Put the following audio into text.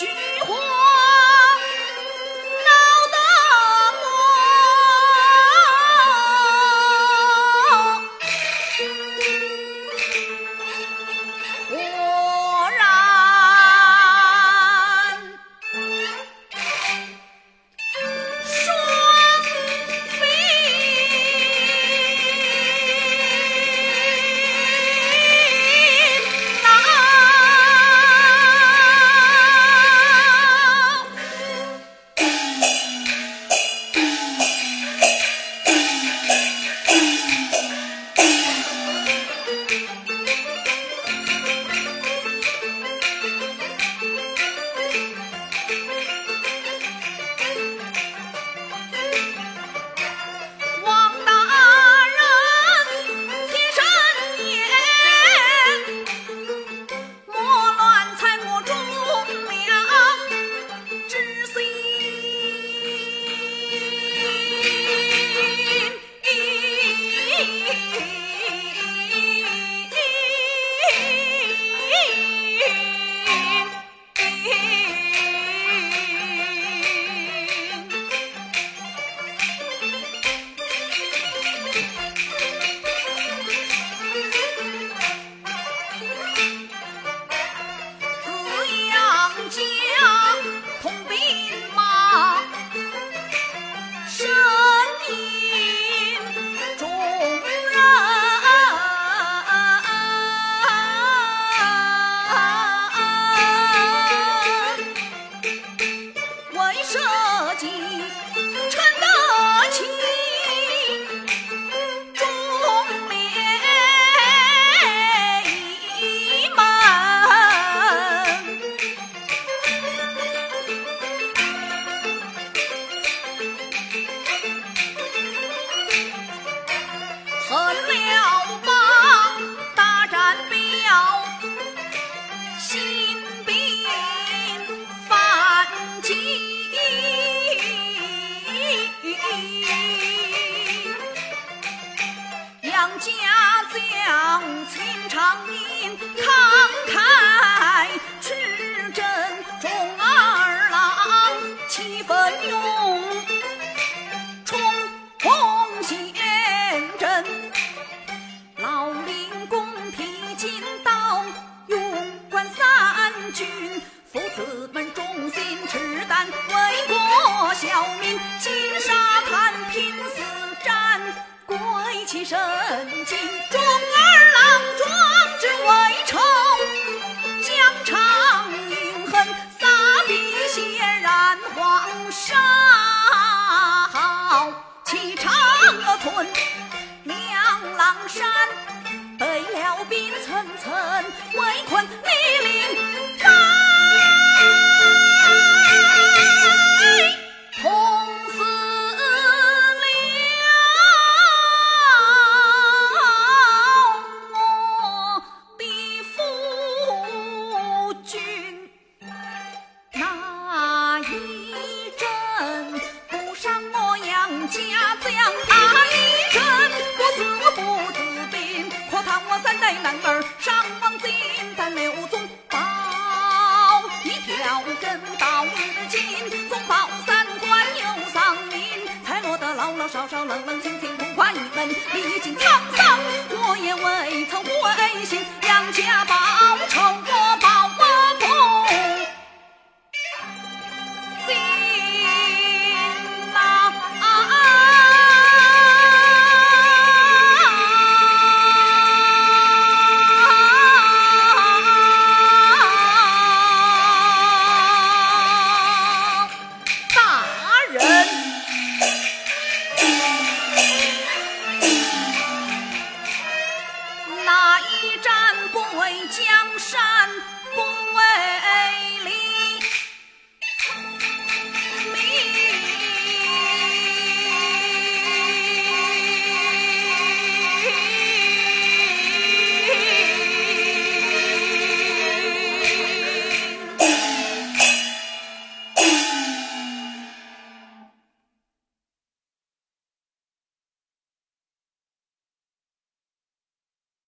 Stupide 恨刘邦大战表兴兵犯境杨家将秦昌兵被辽兵层层围困密林。少少冷冷清清，不管你们历经沧桑，我也未曾灰心，扬家宝。江山